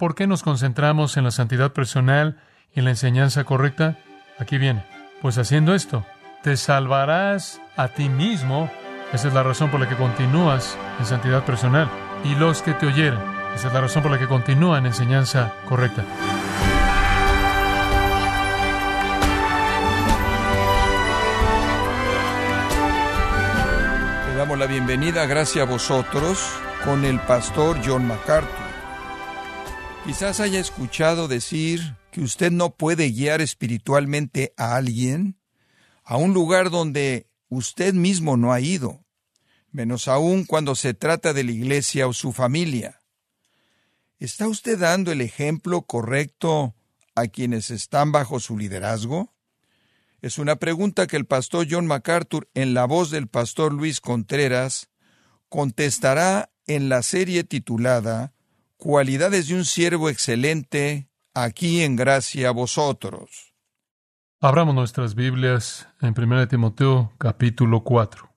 ¿por qué nos concentramos en la santidad personal y en la enseñanza correcta? Aquí viene. Pues haciendo esto, te salvarás a ti mismo. Esa es la razón por la que continúas en santidad personal. Y los que te oyeren. Esa es la razón por la que continúan en enseñanza correcta. Le damos la bienvenida, gracias a vosotros, con el pastor John MacArthur. Quizás haya escuchado decir que usted no puede guiar espiritualmente a alguien a un lugar donde usted mismo no ha ido, menos aún cuando se trata de la iglesia o su familia. ¿Está usted dando el ejemplo correcto a quienes están bajo su liderazgo? Es una pregunta que el pastor John MacArthur, en la voz del pastor Luis Contreras, contestará en la serie titulada Cualidades de un siervo excelente, aquí en gracia a vosotros. Abramos nuestras Biblias en 1 Timoteo capítulo 4.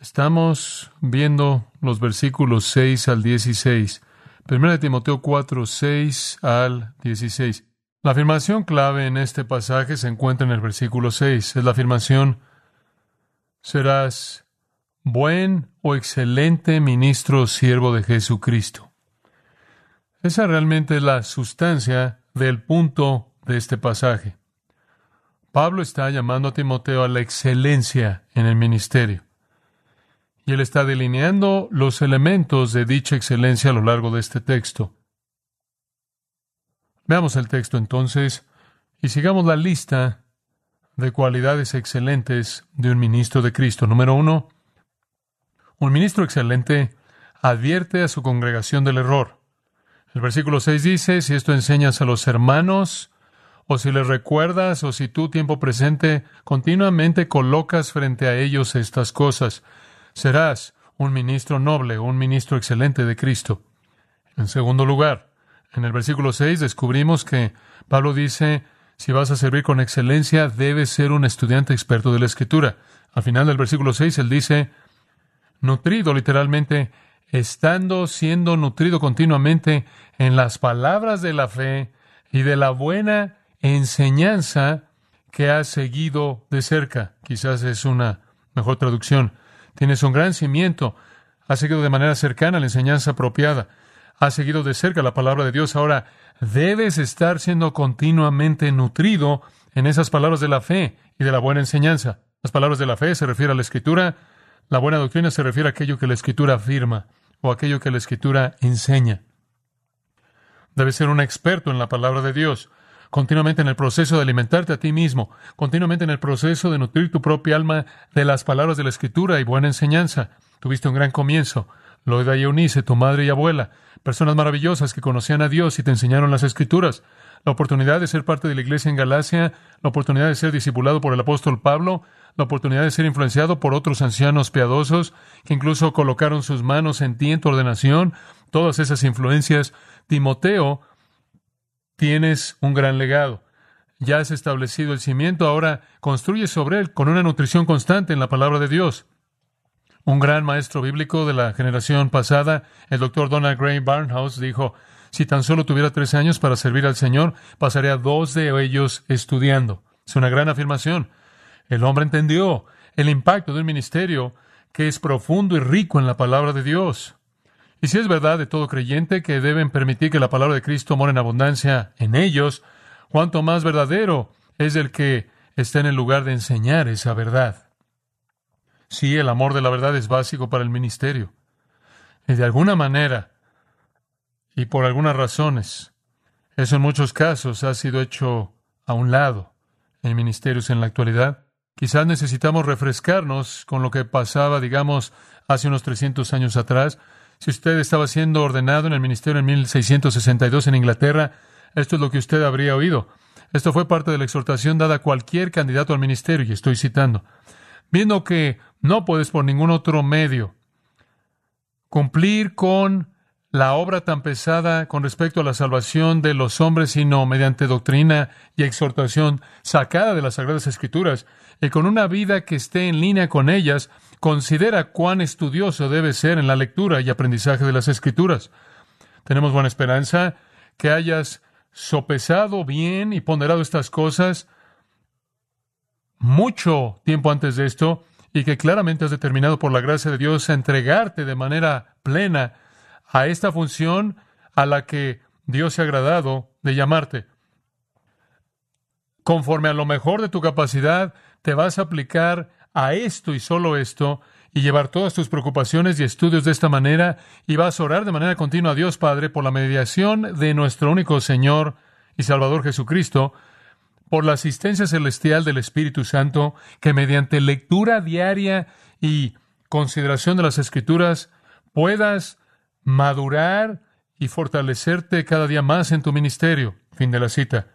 Estamos viendo los versículos 6 al 16. 1 Timoteo 4, 6 al 16. La afirmación clave en este pasaje se encuentra en el versículo 6. Es la afirmación, serás buen o excelente ministro siervo de Jesucristo. Esa realmente es la sustancia del punto de este pasaje. Pablo está llamando a Timoteo a la excelencia en el ministerio. Y él está delineando los elementos de dicha excelencia a lo largo de este texto. Veamos el texto entonces y sigamos la lista de cualidades excelentes de un ministro de Cristo. Número uno, un ministro excelente advierte a su congregación del error. El versículo 6 dice, si esto enseñas a los hermanos, o si les recuerdas, o si tú, tiempo presente, continuamente colocas frente a ellos estas cosas, serás un ministro noble, un ministro excelente de Cristo. En segundo lugar, en el versículo 6 descubrimos que Pablo dice, si vas a servir con excelencia, debes ser un estudiante experto de la Escritura. Al final del versículo 6, él dice, nutrido literalmente, estando siendo nutrido continuamente en las palabras de la fe y de la buena enseñanza que has seguido de cerca. Quizás es una mejor traducción. Tienes un gran cimiento, has seguido de manera cercana la enseñanza apropiada, has seguido de cerca la palabra de Dios. Ahora debes estar siendo continuamente nutrido en esas palabras de la fe y de la buena enseñanza. Las palabras de la fe se refieren a la escritura, la buena doctrina se refiere a aquello que la Escritura afirma o aquello que la Escritura enseña. Debes ser un experto en la palabra de Dios, continuamente en el proceso de alimentarte a ti mismo, continuamente en el proceso de nutrir tu propia alma de las palabras de la Escritura y buena enseñanza. Tuviste un gran comienzo. Loida y Eunice, tu madre y abuela, personas maravillosas que conocían a Dios y te enseñaron las Escrituras. La oportunidad de ser parte de la iglesia en Galacia, la oportunidad de ser discipulado por el apóstol Pablo, la oportunidad de ser influenciado por otros ancianos piadosos que incluso colocaron sus manos en ti en tu ordenación, todas esas influencias. Timoteo, tienes un gran legado. Ya has establecido el cimiento, ahora construye sobre él con una nutrición constante en la palabra de Dios. Un gran maestro bíblico de la generación pasada, el doctor Donald Gray Barnhouse, dijo, si tan solo tuviera tres años para servir al Señor, pasaría dos de ellos estudiando. Es una gran afirmación. El hombre entendió el impacto de un ministerio que es profundo y rico en la palabra de Dios. Y si es verdad de todo creyente que deben permitir que la palabra de Cristo more en abundancia en ellos, cuanto más verdadero es el que está en el lugar de enseñar esa verdad. Sí, el amor de la verdad es básico para el ministerio. Y de alguna manera, y por algunas razones, eso en muchos casos ha sido hecho a un lado en ministerios en la actualidad. Quizás necesitamos refrescarnos con lo que pasaba, digamos, hace unos 300 años atrás. Si usted estaba siendo ordenado en el ministerio en 1662 en Inglaterra, esto es lo que usted habría oído. Esto fue parte de la exhortación dada a cualquier candidato al ministerio, y estoy citando. Viendo que no puedes por ningún otro medio cumplir con la obra tan pesada con respecto a la salvación de los hombres, sino mediante doctrina y exhortación sacada de las Sagradas Escrituras, y con una vida que esté en línea con ellas, considera cuán estudioso debe ser en la lectura y aprendizaje de las Escrituras. Tenemos buena esperanza que hayas sopesado bien y ponderado estas cosas mucho tiempo antes de esto y que claramente has determinado por la gracia de Dios a entregarte de manera plena a esta función a la que Dios se ha agradado de llamarte. Conforme a lo mejor de tu capacidad, te vas a aplicar a esto y solo esto y llevar todas tus preocupaciones y estudios de esta manera y vas a orar de manera continua a Dios Padre por la mediación de nuestro único Señor y Salvador Jesucristo, por la asistencia celestial del Espíritu Santo, que mediante lectura diaria y consideración de las Escrituras puedas madurar y fortalecerte cada día más en tu ministerio. Fin de la cita.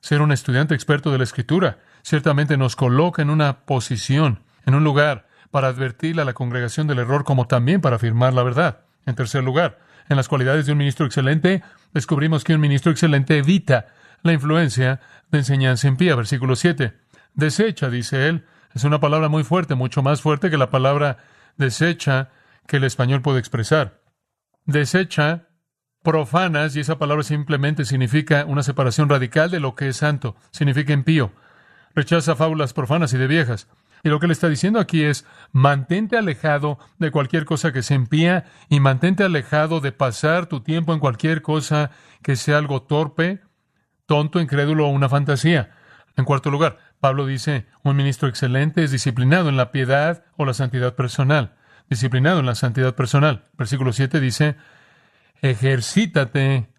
Ser un estudiante experto de la Escritura ciertamente nos coloca en una posición, en un lugar, para advertirle a la congregación del error como también para afirmar la verdad. En tercer lugar, en las cualidades de un ministro excelente, descubrimos que un ministro excelente evita la influencia de enseñanza impía. Versículo 7. Desecha, dice él, es una palabra muy fuerte, mucho más fuerte que la palabra desecha que el español puede expresar. Desecha profanas, y esa palabra simplemente significa una separación radical de lo que es santo, significa impío. Rechaza fábulas profanas y de viejas. Y lo que le está diciendo aquí es, mantente alejado de cualquier cosa que se impía y mantente alejado de pasar tu tiempo en cualquier cosa que sea algo torpe, tonto, incrédulo o una fantasía. En cuarto lugar, Pablo dice, un ministro excelente es disciplinado en la piedad o la santidad personal. Disciplinado en la santidad personal. Versículo 7 dice, ejercítate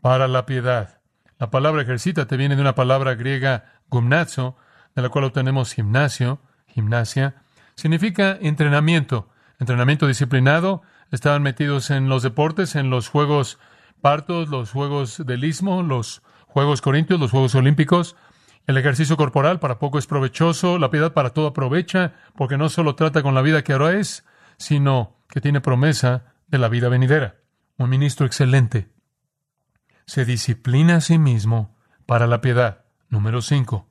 para la piedad. La palabra ejercítate viene de una palabra griega gumnazo, de la cual obtenemos gimnasio, gimnasia, significa entrenamiento, entrenamiento disciplinado. Estaban metidos en los deportes, en los Juegos Partos, los Juegos del Istmo, los Juegos Corintios, los Juegos Olímpicos. El ejercicio corporal para poco es provechoso, la piedad para todo aprovecha, porque no solo trata con la vida que ahora es, sino que tiene promesa de la vida venidera. Un ministro excelente se disciplina a sí mismo para la piedad. Número 5.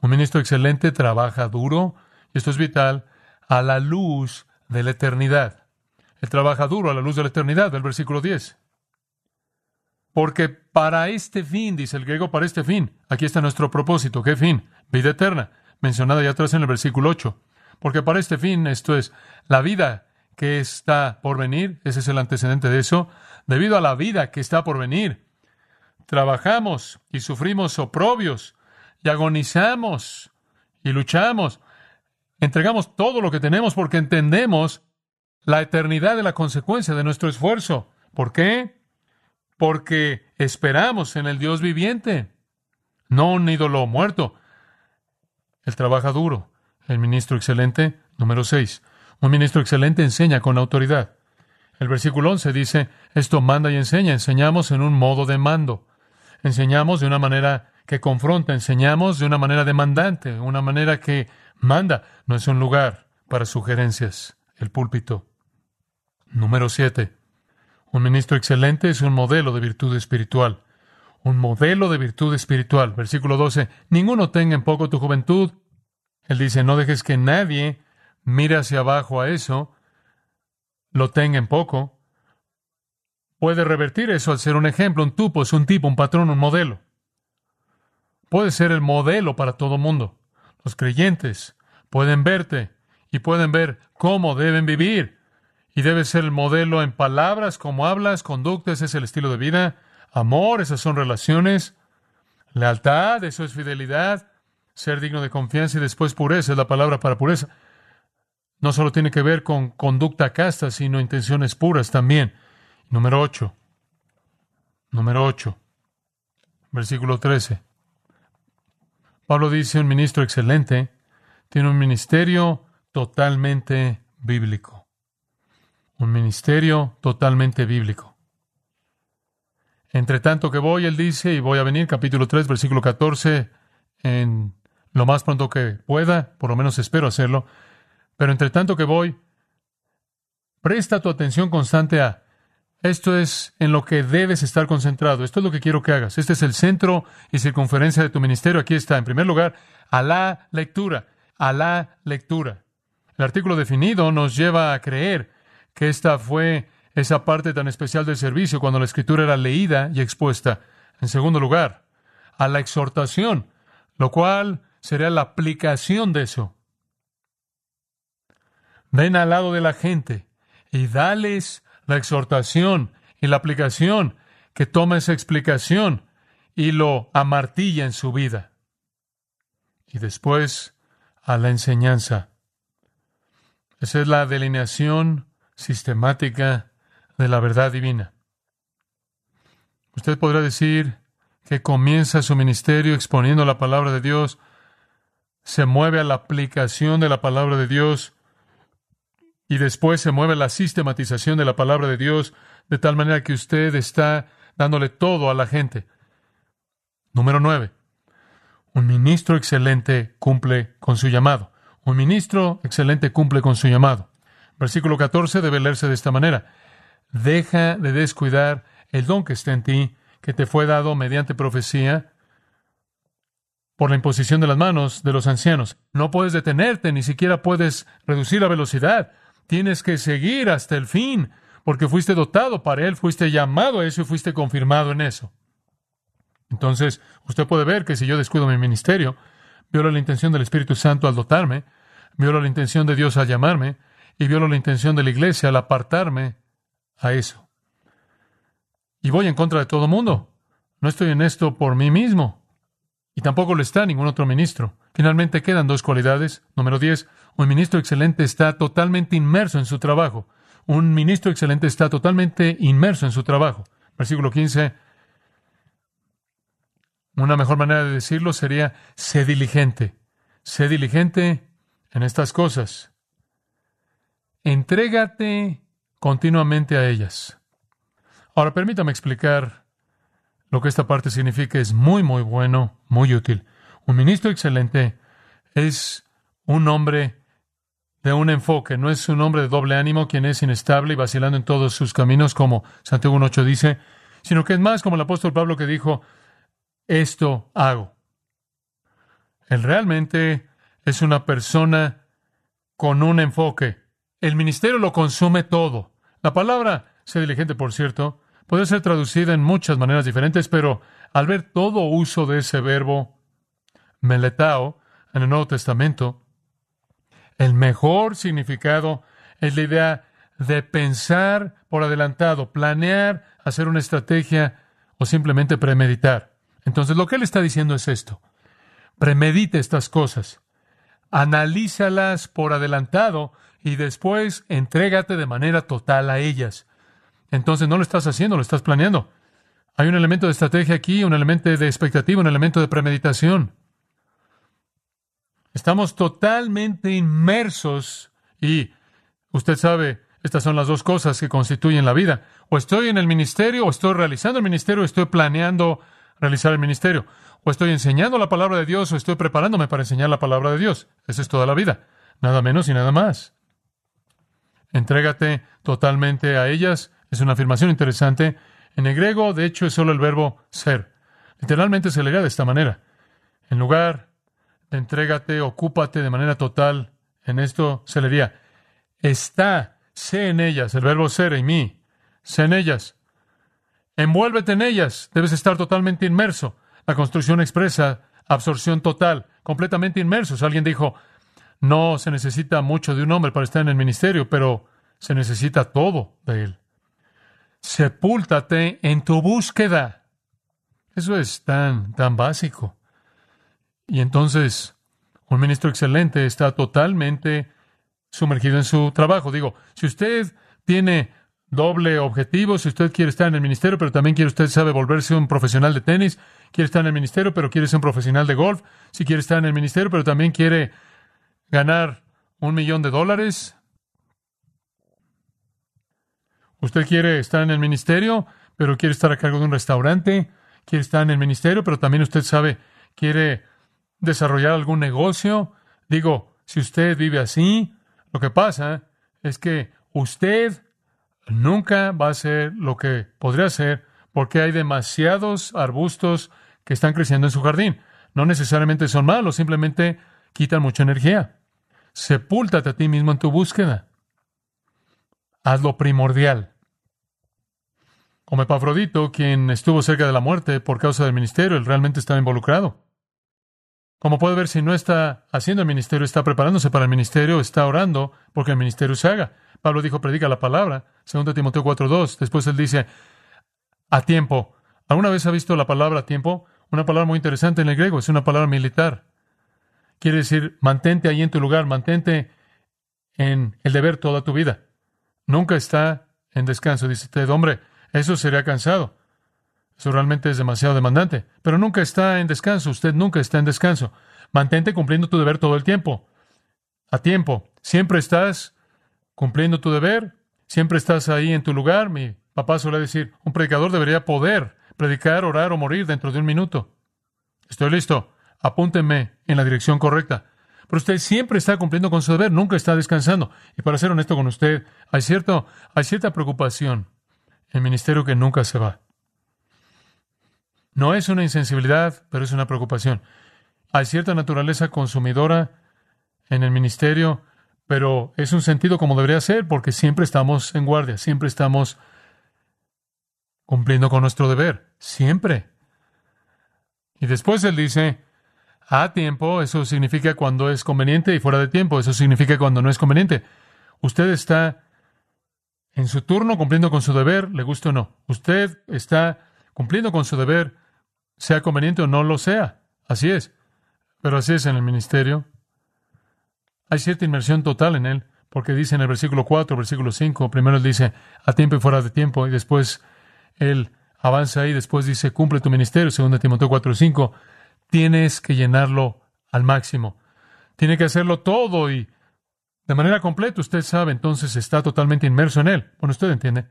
Un ministro excelente trabaja duro, y esto es vital, a la luz de la eternidad. Él trabaja duro a la luz de la eternidad, del versículo 10. Porque para este fin, dice el griego, para este fin, aquí está nuestro propósito. ¿Qué fin? Vida eterna, mencionada ya atrás en el versículo 8. Porque para este fin, esto es, la vida que está por venir, ese es el antecedente de eso, debido a la vida que está por venir, trabajamos y sufrimos oprobios y agonizamos y luchamos. Entregamos todo lo que tenemos porque entendemos la eternidad de la consecuencia de nuestro esfuerzo. ¿Por qué? Porque esperamos en el Dios viviente, no un ídolo muerto. Él trabaja duro. El ministro excelente, número 6. Un ministro excelente enseña con autoridad. El versículo 11 dice, esto manda y enseña. Enseñamos en un modo de mando. Enseñamos de una manera que confronta, enseñamos de una manera demandante, una manera que manda. No es un lugar para sugerencias, el púlpito. Número siete. Un ministro excelente es un modelo de virtud espiritual. Un modelo de virtud espiritual. Versículo 12. Ninguno tenga en poco tu juventud. Él dice, no dejes que nadie mire hacia abajo a eso, lo tenga en poco. Puede revertir eso al ser un ejemplo, un tupo, es un tipo, un patrón, un modelo puede ser el modelo para todo mundo. Los creyentes pueden verte y pueden ver cómo deben vivir. Y debe ser el modelo en palabras, como hablas, conductas, es el estilo de vida. Amor, esas son relaciones. Lealtad, eso es fidelidad. Ser digno de confianza y después pureza es la palabra para pureza. No solo tiene que ver con conducta casta, sino intenciones puras también. Número 8. Número 8. Versículo 13. Pablo dice, un ministro excelente tiene un ministerio totalmente bíblico. Un ministerio totalmente bíblico. Entre tanto que voy, él dice, y voy a venir, capítulo 3, versículo 14, en lo más pronto que pueda, por lo menos espero hacerlo, pero entre tanto que voy, presta tu atención constante a esto es en lo que debes estar concentrado. Esto es lo que quiero que hagas. Este es el centro y circunferencia de tu ministerio. Aquí está, en primer lugar, a la lectura. A la lectura. El artículo definido nos lleva a creer que esta fue esa parte tan especial del servicio cuando la escritura era leída y expuesta. En segundo lugar, a la exhortación, lo cual sería la aplicación de eso. Ven al lado de la gente y dales la exhortación y la aplicación que toma esa explicación y lo amartilla en su vida. Y después a la enseñanza. Esa es la delineación sistemática de la verdad divina. Usted podrá decir que comienza su ministerio exponiendo la palabra de Dios, se mueve a la aplicación de la palabra de Dios y después se mueve la sistematización de la palabra de Dios de tal manera que usted está dándole todo a la gente. Número nueve. Un ministro excelente cumple con su llamado. Un ministro excelente cumple con su llamado. Versículo 14 debe leerse de esta manera. Deja de descuidar el don que está en ti, que te fue dado mediante profecía por la imposición de las manos de los ancianos. No puedes detenerte, ni siquiera puedes reducir la velocidad. Tienes que seguir hasta el fin, porque fuiste dotado para él, fuiste llamado a eso y fuiste confirmado en eso. Entonces, usted puede ver que si yo descuido mi ministerio, violo la intención del Espíritu Santo al dotarme, violo la intención de Dios al llamarme, y violo la intención de la iglesia al apartarme a eso. Y voy en contra de todo mundo. No estoy en esto por mí mismo. Y tampoco lo está ningún otro ministro. Finalmente quedan dos cualidades. Número 10. Un ministro excelente está totalmente inmerso en su trabajo. Un ministro excelente está totalmente inmerso en su trabajo. Versículo 15. Una mejor manera de decirlo sería, sé diligente. Sé diligente en estas cosas. Entrégate continuamente a ellas. Ahora permítame explicar lo que esta parte significa. Es muy, muy bueno, muy útil. Un ministro excelente es un hombre de un enfoque, no es un hombre de doble ánimo quien es inestable y vacilando en todos sus caminos, como Santiago 1.8 dice, sino que es más como el apóstol Pablo que dijo, esto hago. Él realmente es una persona con un enfoque. El ministerio lo consume todo. La palabra, sé diligente, por cierto, puede ser traducida en muchas maneras diferentes, pero al ver todo uso de ese verbo, meletao, en el Nuevo Testamento, el mejor significado es la idea de pensar por adelantado, planear, hacer una estrategia o simplemente premeditar. Entonces lo que él está diciendo es esto. Premedite estas cosas, analízalas por adelantado y después entrégate de manera total a ellas. Entonces no lo estás haciendo, lo estás planeando. Hay un elemento de estrategia aquí, un elemento de expectativa, un elemento de premeditación. Estamos totalmente inmersos y usted sabe, estas son las dos cosas que constituyen la vida. O estoy en el ministerio, o estoy realizando el ministerio, o estoy planeando realizar el ministerio. O estoy enseñando la palabra de Dios o estoy preparándome para enseñar la palabra de Dios. Esa es toda la vida. Nada menos y nada más. Entrégate totalmente a ellas. Es una afirmación interesante. En el griego, de hecho, es solo el verbo ser. Literalmente se leería de esta manera. En lugar entrégate, ocúpate de manera total, en esto se leería está, sé en ellas, el verbo ser en mí, sé en ellas. Envuélvete en ellas. Debes estar totalmente inmerso. La construcción expresa absorción total, completamente inmersos. Alguien dijo, no se necesita mucho de un hombre para estar en el ministerio, pero se necesita todo de él. Sepúltate en tu búsqueda. Eso es tan, tan básico. Y entonces, un ministro excelente está totalmente sumergido en su trabajo. Digo, si usted tiene doble objetivo. Si usted quiere estar en el ministerio, pero también quiere usted sabe volverse un profesional de tenis, quiere estar en el ministerio, pero quiere ser un profesional de golf. Si quiere estar en el ministerio, pero también quiere ganar un millón de dólares. Usted quiere estar en el ministerio, pero quiere estar a cargo de un restaurante. Quiere estar en el ministerio, pero también usted sabe, quiere desarrollar algún negocio. Digo, si usted vive así, lo que pasa es que usted nunca va a ser lo que podría ser porque hay demasiados arbustos que están creciendo en su jardín. No necesariamente son malos, simplemente quitan mucha energía. Sepúltate a ti mismo en tu búsqueda. Haz lo primordial. como Epafrodito, quien estuvo cerca de la muerte por causa del ministerio, él realmente estaba involucrado. Como puede ver, si no está haciendo el ministerio, está preparándose para el ministerio, está orando porque el ministerio se haga. Pablo dijo, predica la palabra, 2 Timoteo 4.2. Después él dice, a tiempo. ¿Alguna vez ha visto la palabra a tiempo? Una palabra muy interesante en el griego, es una palabra militar. Quiere decir, mantente ahí en tu lugar, mantente en el deber toda tu vida. Nunca está en descanso. Dice usted, hombre, eso sería cansado. Eso realmente es demasiado demandante. Pero nunca está en descanso. Usted nunca está en descanso. Mantente cumpliendo tu deber todo el tiempo. A tiempo. Siempre estás cumpliendo tu deber. Siempre estás ahí en tu lugar. Mi papá suele decir, un predicador debería poder predicar, orar o morir dentro de un minuto. Estoy listo apúntenme en la dirección correcta. Pero usted siempre está cumpliendo con su deber, nunca está descansando. Y para ser honesto con usted, hay, cierto, hay cierta preocupación en el ministerio que nunca se va. No es una insensibilidad, pero es una preocupación. Hay cierta naturaleza consumidora en el ministerio, pero es un sentido como debería ser, porque siempre estamos en guardia, siempre estamos cumpliendo con nuestro deber, siempre. Y después él dice, a tiempo, eso significa cuando es conveniente y fuera de tiempo, eso significa cuando no es conveniente. Usted está en su turno cumpliendo con su deber, le guste o no. Usted está cumpliendo con su deber, sea conveniente o no lo sea. Así es. Pero así es en el ministerio. Hay cierta inmersión total en él, porque dice en el versículo 4, versículo 5, primero él dice a tiempo y fuera de tiempo, y después él avanza ahí, después dice cumple tu ministerio, segundo Timoteo 4, 5 tienes que llenarlo al máximo. Tiene que hacerlo todo y de manera completa, usted sabe, entonces está totalmente inmerso en él. Bueno, usted entiende.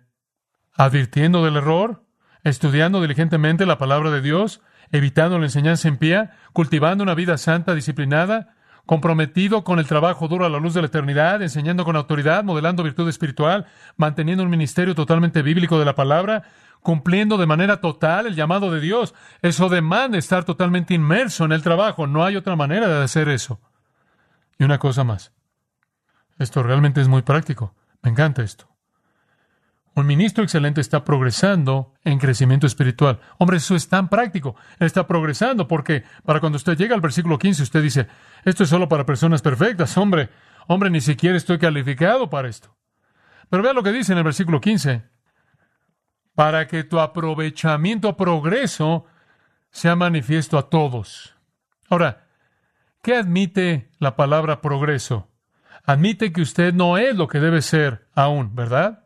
Advirtiendo del error, estudiando diligentemente la palabra de Dios, evitando la enseñanza impía, cultivando una vida santa, disciplinada, comprometido con el trabajo duro a la luz de la eternidad, enseñando con autoridad, modelando virtud espiritual, manteniendo un ministerio totalmente bíblico de la palabra, cumpliendo de manera total el llamado de Dios. Eso demanda estar totalmente inmerso en el trabajo. No hay otra manera de hacer eso. Y una cosa más. Esto realmente es muy práctico. Me encanta esto. Un ministro excelente está progresando en crecimiento espiritual. Hombre, eso es tan práctico. está progresando porque para cuando usted llega al versículo 15, usted dice, esto es solo para personas perfectas. Hombre, hombre, ni siquiera estoy calificado para esto. Pero vea lo que dice en el versículo 15 para que tu aprovechamiento, progreso, sea manifiesto a todos. Ahora, ¿qué admite la palabra progreso? Admite que usted no es lo que debe ser aún, ¿verdad?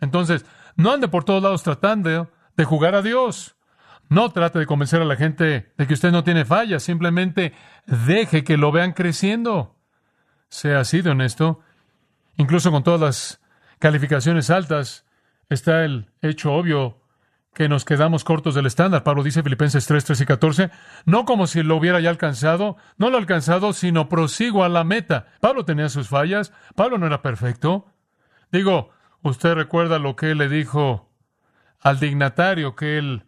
Entonces, no ande por todos lados tratando de jugar a Dios. No trate de convencer a la gente de que usted no tiene fallas, simplemente deje que lo vean creciendo. Sea así de honesto. Incluso con todas las calificaciones altas, está el hecho obvio que nos quedamos cortos del estándar. Pablo dice Filipenses 3, 3 y 14, no como si lo hubiera ya alcanzado, no lo ha alcanzado, sino prosigo a la meta. Pablo tenía sus fallas, Pablo no era perfecto. Digo, usted recuerda lo que él le dijo al dignatario que él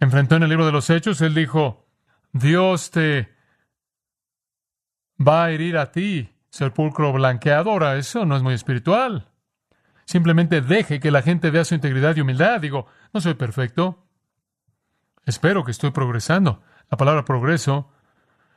enfrentó en el libro de los Hechos, él dijo, Dios te va a herir a ti, sepulcro blanqueadora, eso no es muy espiritual. Simplemente deje que la gente vea su integridad y humildad. Digo, no soy perfecto. Espero que estoy progresando. La palabra progreso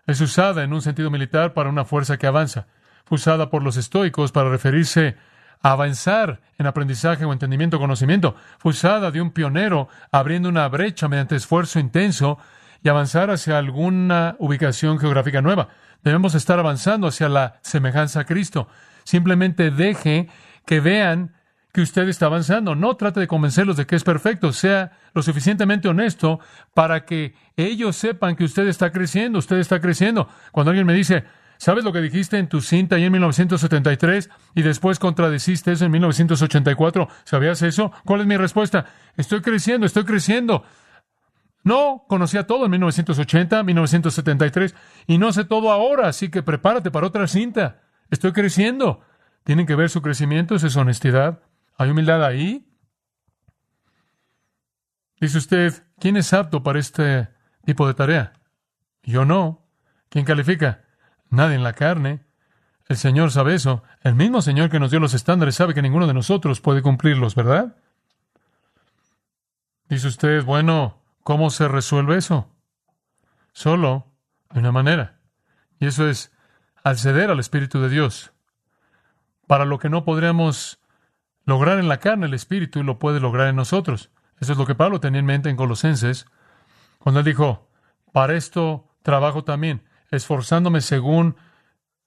es usada en un sentido militar para una fuerza que avanza. Fue usada por los estoicos para referirse avanzar en aprendizaje o entendimiento o conocimiento. Fue de un pionero abriendo una brecha mediante esfuerzo intenso y avanzar hacia alguna ubicación geográfica nueva. Debemos estar avanzando hacia la semejanza a Cristo. Simplemente deje que vean que usted está avanzando. No trate de convencerlos de que es perfecto. Sea lo suficientemente honesto para que ellos sepan que usted está creciendo. Usted está creciendo. Cuando alguien me dice, ¿sabes lo que dijiste en tu cinta ahí en 1973 y después contradeciste eso en 1984? ¿Sabías eso? ¿Cuál es mi respuesta? Estoy creciendo, estoy creciendo. No, conocía todo en 1980, 1973 y no sé todo ahora, así que prepárate para otra cinta. Estoy creciendo. Tienen que ver su crecimiento, esa es honestidad. ¿Hay humildad ahí? Dice usted, ¿quién es apto para este tipo de tarea? Yo no. ¿Quién califica? Nadie en la carne. El Señor sabe eso. El mismo Señor que nos dio los estándares sabe que ninguno de nosotros puede cumplirlos, ¿verdad? Dice usted, bueno, ¿cómo se resuelve eso? Solo de una manera. Y eso es al ceder al Espíritu de Dios. Para lo que no podríamos lograr en la carne, el Espíritu lo puede lograr en nosotros. Eso es lo que Pablo tenía en mente en Colosenses, cuando él dijo, para esto trabajo también, esforzándome según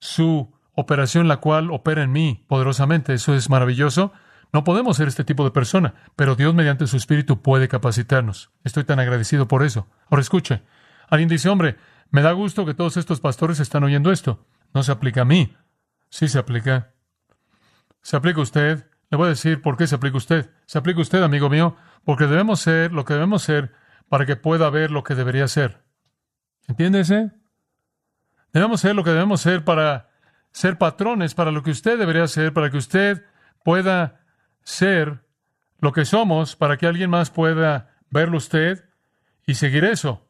su operación, la cual opera en mí poderosamente. Eso es maravilloso. No podemos ser este tipo de persona, pero Dios mediante su Espíritu puede capacitarnos. Estoy tan agradecido por eso. Ahora escuche, alguien dice, hombre, me da gusto que todos estos pastores están oyendo esto. No se aplica a mí. Sí se aplica. Se aplica a usted. Le voy a decir por qué se aplica a usted. Se aplica a usted, amigo mío, porque debemos ser lo que debemos ser para que pueda ver lo que debería ser. ¿Entiéndese? Debemos ser lo que debemos ser para ser patrones, para lo que usted debería ser, para que usted pueda ser lo que somos, para que alguien más pueda verlo usted y seguir eso.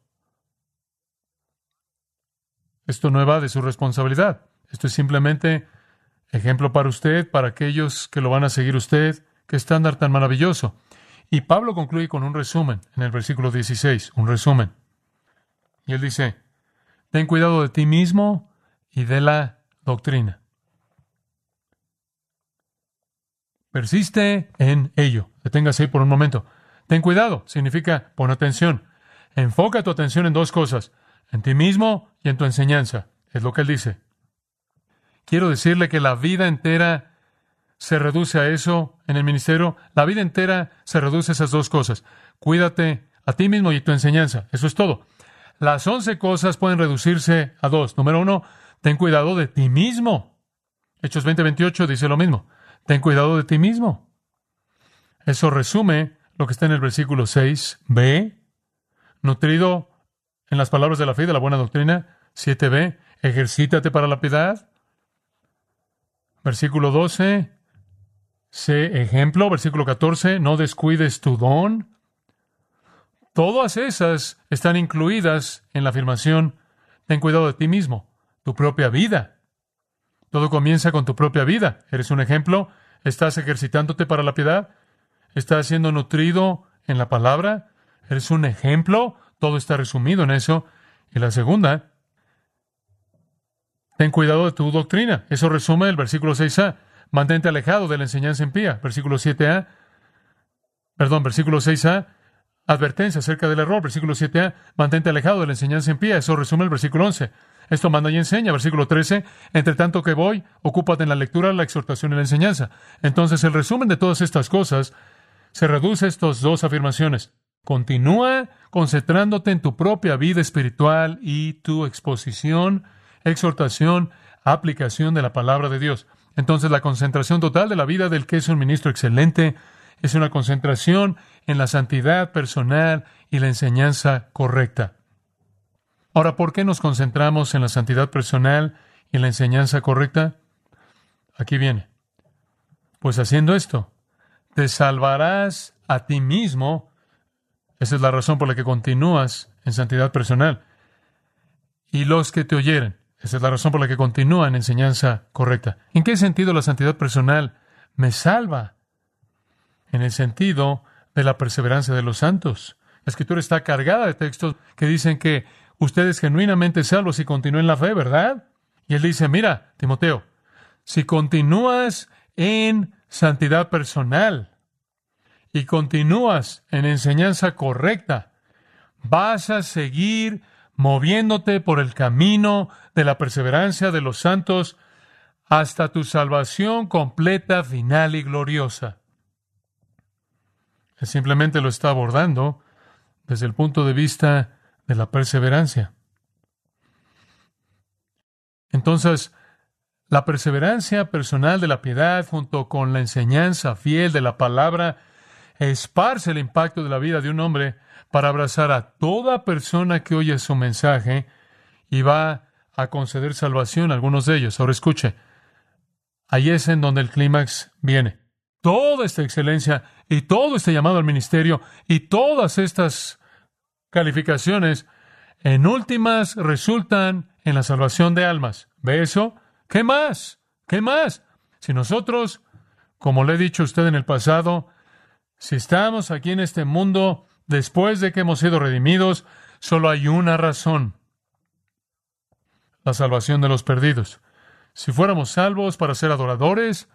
Esto no de su responsabilidad. Esto es simplemente ejemplo para usted, para aquellos que lo van a seguir usted. Qué estándar tan maravilloso. Y Pablo concluye con un resumen en el versículo 16, un resumen. Y él dice, ten cuidado de ti mismo y de la doctrina. Persiste en ello. Deténgase ahí por un momento. Ten cuidado significa pon atención. Enfoca tu atención en dos cosas, en ti mismo y en tu enseñanza. Es lo que él dice. Quiero decirle que la vida entera se reduce a eso en el ministerio. La vida entera se reduce a esas dos cosas. Cuídate a ti mismo y tu enseñanza. Eso es todo. Las once cosas pueden reducirse a dos. Número uno, ten cuidado de ti mismo. Hechos 20:28 dice lo mismo. Ten cuidado de ti mismo. Eso resume lo que está en el versículo 6b. Nutrido en las palabras de la fe y de la buena doctrina. 7b. Ejercítate para la piedad. Versículo 12. Sé ejemplo, versículo 14, no descuides tu don. Todas esas están incluidas en la afirmación, ten cuidado de ti mismo, tu propia vida. Todo comienza con tu propia vida. ¿Eres un ejemplo? ¿Estás ejercitándote para la piedad? ¿Estás siendo nutrido en la palabra? ¿Eres un ejemplo? Todo está resumido en eso. Y la segunda, ten cuidado de tu doctrina. Eso resume el versículo 6a. Mantente alejado de la enseñanza impía. Versículo 7a. Perdón, versículo 6a. Advertencia acerca del error. Versículo 7a. Mantente alejado de la enseñanza impía. Eso resume el versículo 11. Esto manda y enseña. Versículo 13. Entre tanto que voy, ocúpate en la lectura, la exhortación y la enseñanza. Entonces, el resumen de todas estas cosas se reduce a estas dos afirmaciones. Continúa concentrándote en tu propia vida espiritual y tu exposición, exhortación, aplicación de la palabra de Dios. Entonces la concentración total de la vida del que es un ministro excelente es una concentración en la santidad personal y la enseñanza correcta. Ahora, ¿por qué nos concentramos en la santidad personal y en la enseñanza correcta? Aquí viene. Pues haciendo esto, te salvarás a ti mismo. Esa es la razón por la que continúas en santidad personal. Y los que te oyeren. Esa es la razón por la que continúa en enseñanza correcta. ¿En qué sentido la santidad personal me salva? En el sentido de la perseverancia de los santos. La escritura está cargada de textos que dicen que ustedes genuinamente salvos y continúen la fe, ¿verdad? Y él dice, mira, Timoteo, si continúas en santidad personal y continúas en enseñanza correcta, vas a seguir moviéndote por el camino de la perseverancia de los santos hasta tu salvación completa, final y gloriosa. Él simplemente lo está abordando desde el punto de vista de la perseverancia. Entonces, la perseverancia personal de la piedad junto con la enseñanza fiel de la palabra esparce el impacto de la vida de un hombre para abrazar a toda persona que oye su mensaje y va a conceder salvación a algunos de ellos. Ahora escuche, ahí es en donde el clímax viene. Toda esta excelencia y todo este llamado al ministerio y todas estas calificaciones en últimas resultan en la salvación de almas. ¿Ve eso? ¿Qué más? ¿Qué más? Si nosotros, como le he dicho a usted en el pasado, si estamos aquí en este mundo Después de que hemos sido redimidos, solo hay una razón. La salvación de los perdidos. Si fuéramos salvos para ser adoradores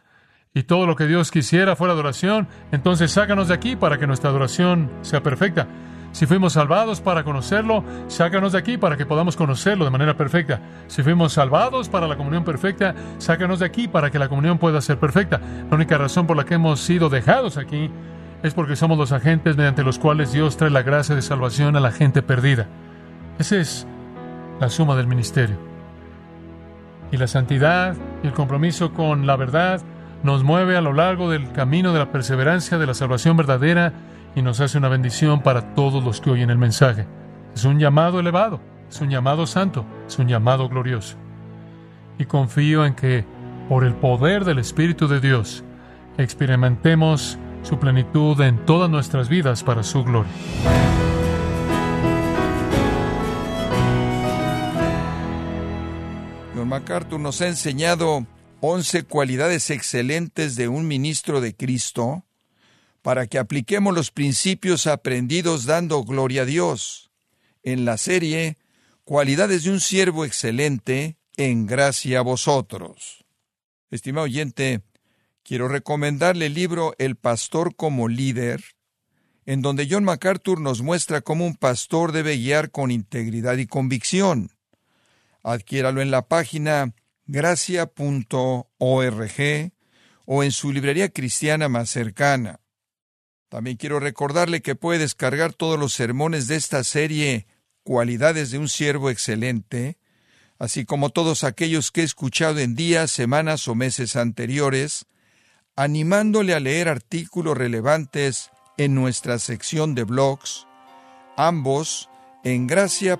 y todo lo que Dios quisiera fuera adoración, entonces sácanos de aquí para que nuestra adoración sea perfecta. Si fuimos salvados para conocerlo, sácanos de aquí para que podamos conocerlo de manera perfecta. Si fuimos salvados para la comunión perfecta, sácanos de aquí para que la comunión pueda ser perfecta. La única razón por la que hemos sido dejados aquí es porque somos los agentes mediante los cuales Dios trae la gracia de salvación a la gente perdida. Esa es la suma del ministerio. Y la santidad y el compromiso con la verdad nos mueve a lo largo del camino de la perseverancia de la salvación verdadera y nos hace una bendición para todos los que oyen el mensaje. Es un llamado elevado, es un llamado santo, es un llamado glorioso. Y confío en que, por el poder del Espíritu de Dios, experimentemos su plenitud en todas nuestras vidas para su gloria. John MacArthur nos ha enseñado 11 cualidades excelentes de un ministro de Cristo para que apliquemos los principios aprendidos dando gloria a Dios. En la serie Cualidades de un siervo excelente, en gracia a vosotros. Estimado oyente, quiero recomendarle el libro El pastor como líder, en donde John MacArthur nos muestra cómo un pastor debe guiar con integridad y convicción. Adquiéralo en la página gracia.org o en su librería cristiana más cercana. También quiero recordarle que puede descargar todos los sermones de esta serie Cualidades de un siervo excelente, así como todos aquellos que he escuchado en días, semanas o meses anteriores, animándole a leer artículos relevantes en nuestra sección de blogs, ambos en gracia.org.